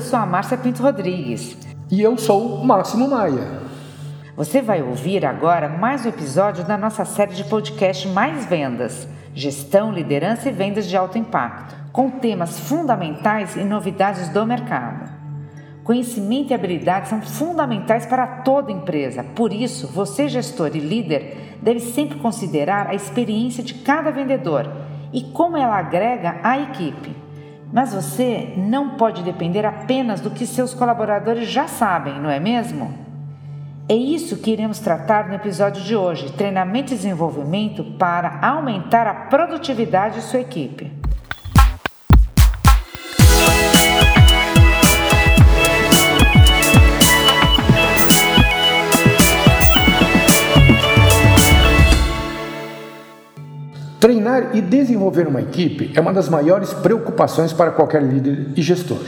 sou a Márcia Pinto Rodrigues. E eu sou Máximo Maia. Você vai ouvir agora mais um episódio da nossa série de podcast Mais Vendas: Gestão, Liderança e Vendas de Alto Impacto, com temas fundamentais e novidades do mercado. Conhecimento e habilidade são fundamentais para toda empresa, por isso, você, gestor e líder, deve sempre considerar a experiência de cada vendedor e como ela agrega à equipe. Mas você não pode depender apenas do que seus colaboradores já sabem, não é mesmo? É isso que iremos tratar no episódio de hoje: treinamento e desenvolvimento para aumentar a produtividade de sua equipe. Treinar e desenvolver uma equipe é uma das maiores preocupações para qualquer líder e gestor.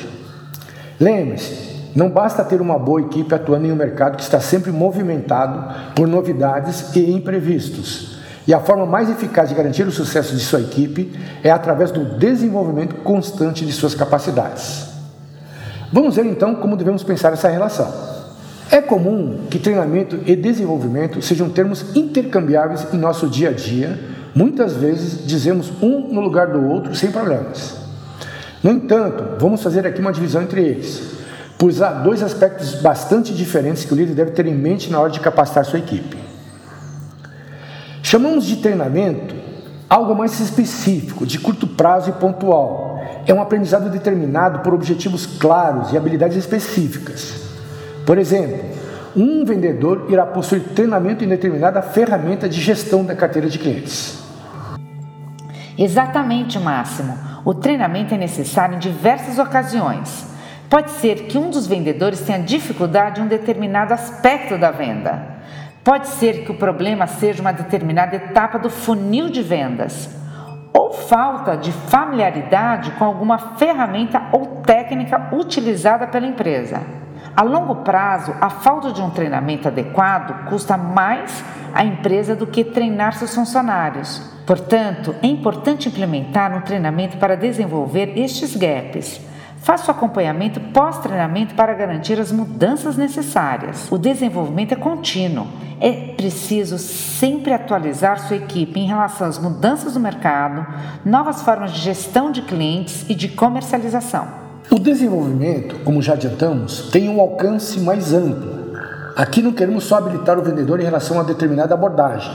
Lembre-se, não basta ter uma boa equipe atuando em um mercado que está sempre movimentado por novidades e imprevistos. E a forma mais eficaz de garantir o sucesso de sua equipe é através do desenvolvimento constante de suas capacidades. Vamos ver então como devemos pensar essa relação. É comum que treinamento e desenvolvimento sejam termos intercambiáveis em nosso dia a dia Muitas vezes dizemos um no lugar do outro sem problemas. No entanto, vamos fazer aqui uma divisão entre eles, pois há dois aspectos bastante diferentes que o líder deve ter em mente na hora de capacitar sua equipe. Chamamos de treinamento algo mais específico, de curto prazo e pontual. É um aprendizado determinado por objetivos claros e habilidades específicas. Por exemplo, um vendedor irá possuir treinamento em determinada ferramenta de gestão da carteira de clientes. Exatamente, Máximo. O treinamento é necessário em diversas ocasiões. Pode ser que um dos vendedores tenha dificuldade em um determinado aspecto da venda. Pode ser que o problema seja uma determinada etapa do funil de vendas, ou falta de familiaridade com alguma ferramenta ou técnica utilizada pela empresa. A longo prazo, a falta de um treinamento adequado custa mais à empresa do que treinar seus funcionários. Portanto, é importante implementar um treinamento para desenvolver estes gaps. Faça o acompanhamento pós-treinamento para garantir as mudanças necessárias. O desenvolvimento é contínuo. É preciso sempre atualizar sua equipe em relação às mudanças do mercado, novas formas de gestão de clientes e de comercialização. O desenvolvimento, como já adiantamos, tem um alcance mais amplo. Aqui não queremos só habilitar o vendedor em relação a determinada abordagem,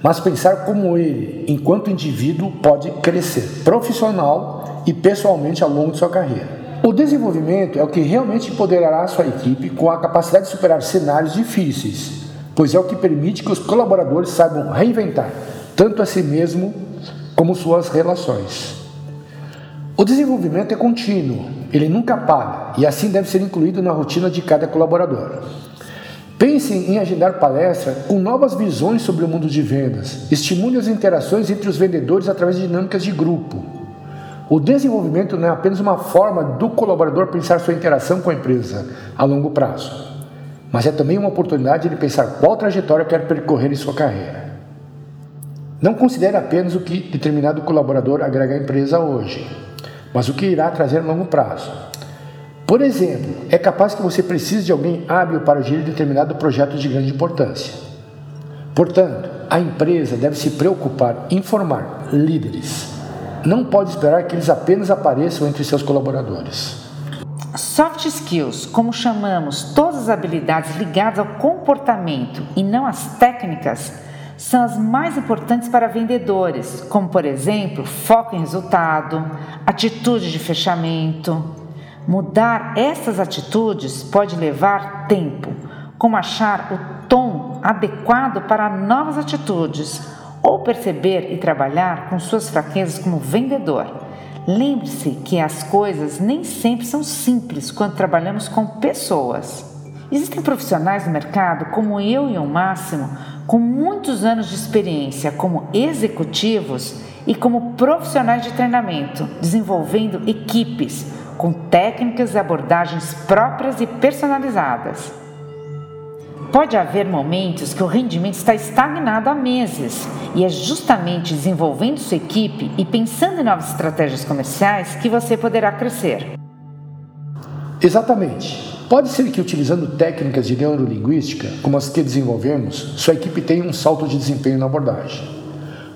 mas pensar como ele, enquanto indivíduo, pode crescer profissional e pessoalmente ao longo de sua carreira. O desenvolvimento é o que realmente empoderará a sua equipe com a capacidade de superar cenários difíceis, pois é o que permite que os colaboradores saibam reinventar tanto a si mesmo como suas relações. O desenvolvimento é contínuo, ele nunca para e assim deve ser incluído na rotina de cada colaborador. Pensem em agendar palestra com novas visões sobre o mundo de vendas. Estimule as interações entre os vendedores através de dinâmicas de grupo. O desenvolvimento não é apenas uma forma do colaborador pensar sua interação com a empresa a longo prazo, mas é também uma oportunidade de pensar qual trajetória quer percorrer em sua carreira. Não considere apenas o que determinado colaborador agrega à empresa hoje, mas o que irá trazer a longo prazo. Por exemplo, é capaz que você precise de alguém hábil para gerir determinado projeto de grande importância. Portanto, a empresa deve se preocupar em formar líderes. Não pode esperar que eles apenas apareçam entre seus colaboradores. Soft skills, como chamamos todas as habilidades ligadas ao comportamento e não às técnicas, são as mais importantes para vendedores, como por exemplo, foco em resultado, atitude de fechamento. Mudar essas atitudes pode levar tempo, como achar o tom adequado para novas atitudes ou perceber e trabalhar com suas fraquezas como vendedor. Lembre-se que as coisas nem sempre são simples quando trabalhamos com pessoas. Existem profissionais no mercado, como eu e o Máximo, com muitos anos de experiência como executivos e como profissionais de treinamento, desenvolvendo equipes com técnicas e abordagens próprias e personalizadas. Pode haver momentos que o rendimento está estagnado há meses, e é justamente desenvolvendo sua equipe e pensando em novas estratégias comerciais que você poderá crescer. Exatamente. Pode ser que utilizando técnicas de neurolinguística, como as que desenvolvemos, sua equipe tenha um salto de desempenho na abordagem,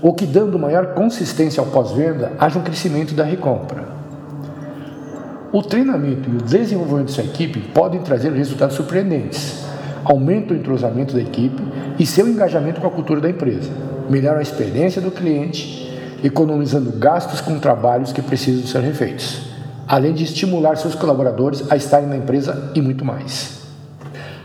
ou que dando maior consistência ao pós-venda, haja um crescimento da recompra. O treinamento e o desenvolvimento de sua equipe podem trazer resultados surpreendentes. Aumenta o entrosamento da equipe e seu engajamento com a cultura da empresa. Melhora a experiência do cliente, economizando gastos com trabalhos que precisam ser refeitos além de estimular seus colaboradores a estarem na empresa e muito mais.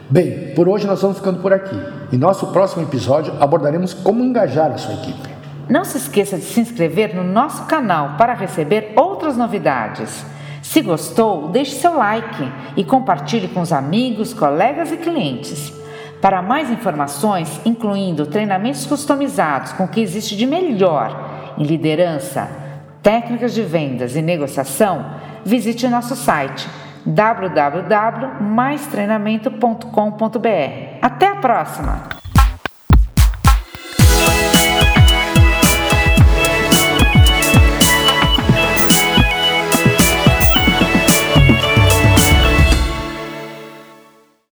Bem, por hoje nós vamos ficando por aqui. Em nosso próximo episódio abordaremos como engajar a sua equipe. Não se esqueça de se inscrever no nosso canal para receber outras novidades. Se gostou, deixe seu like e compartilhe com os amigos, colegas e clientes. Para mais informações, incluindo treinamentos customizados com o que existe de melhor em liderança, técnicas de vendas e negociação, visite nosso site www.maistreinamento.com.br. Até a próxima!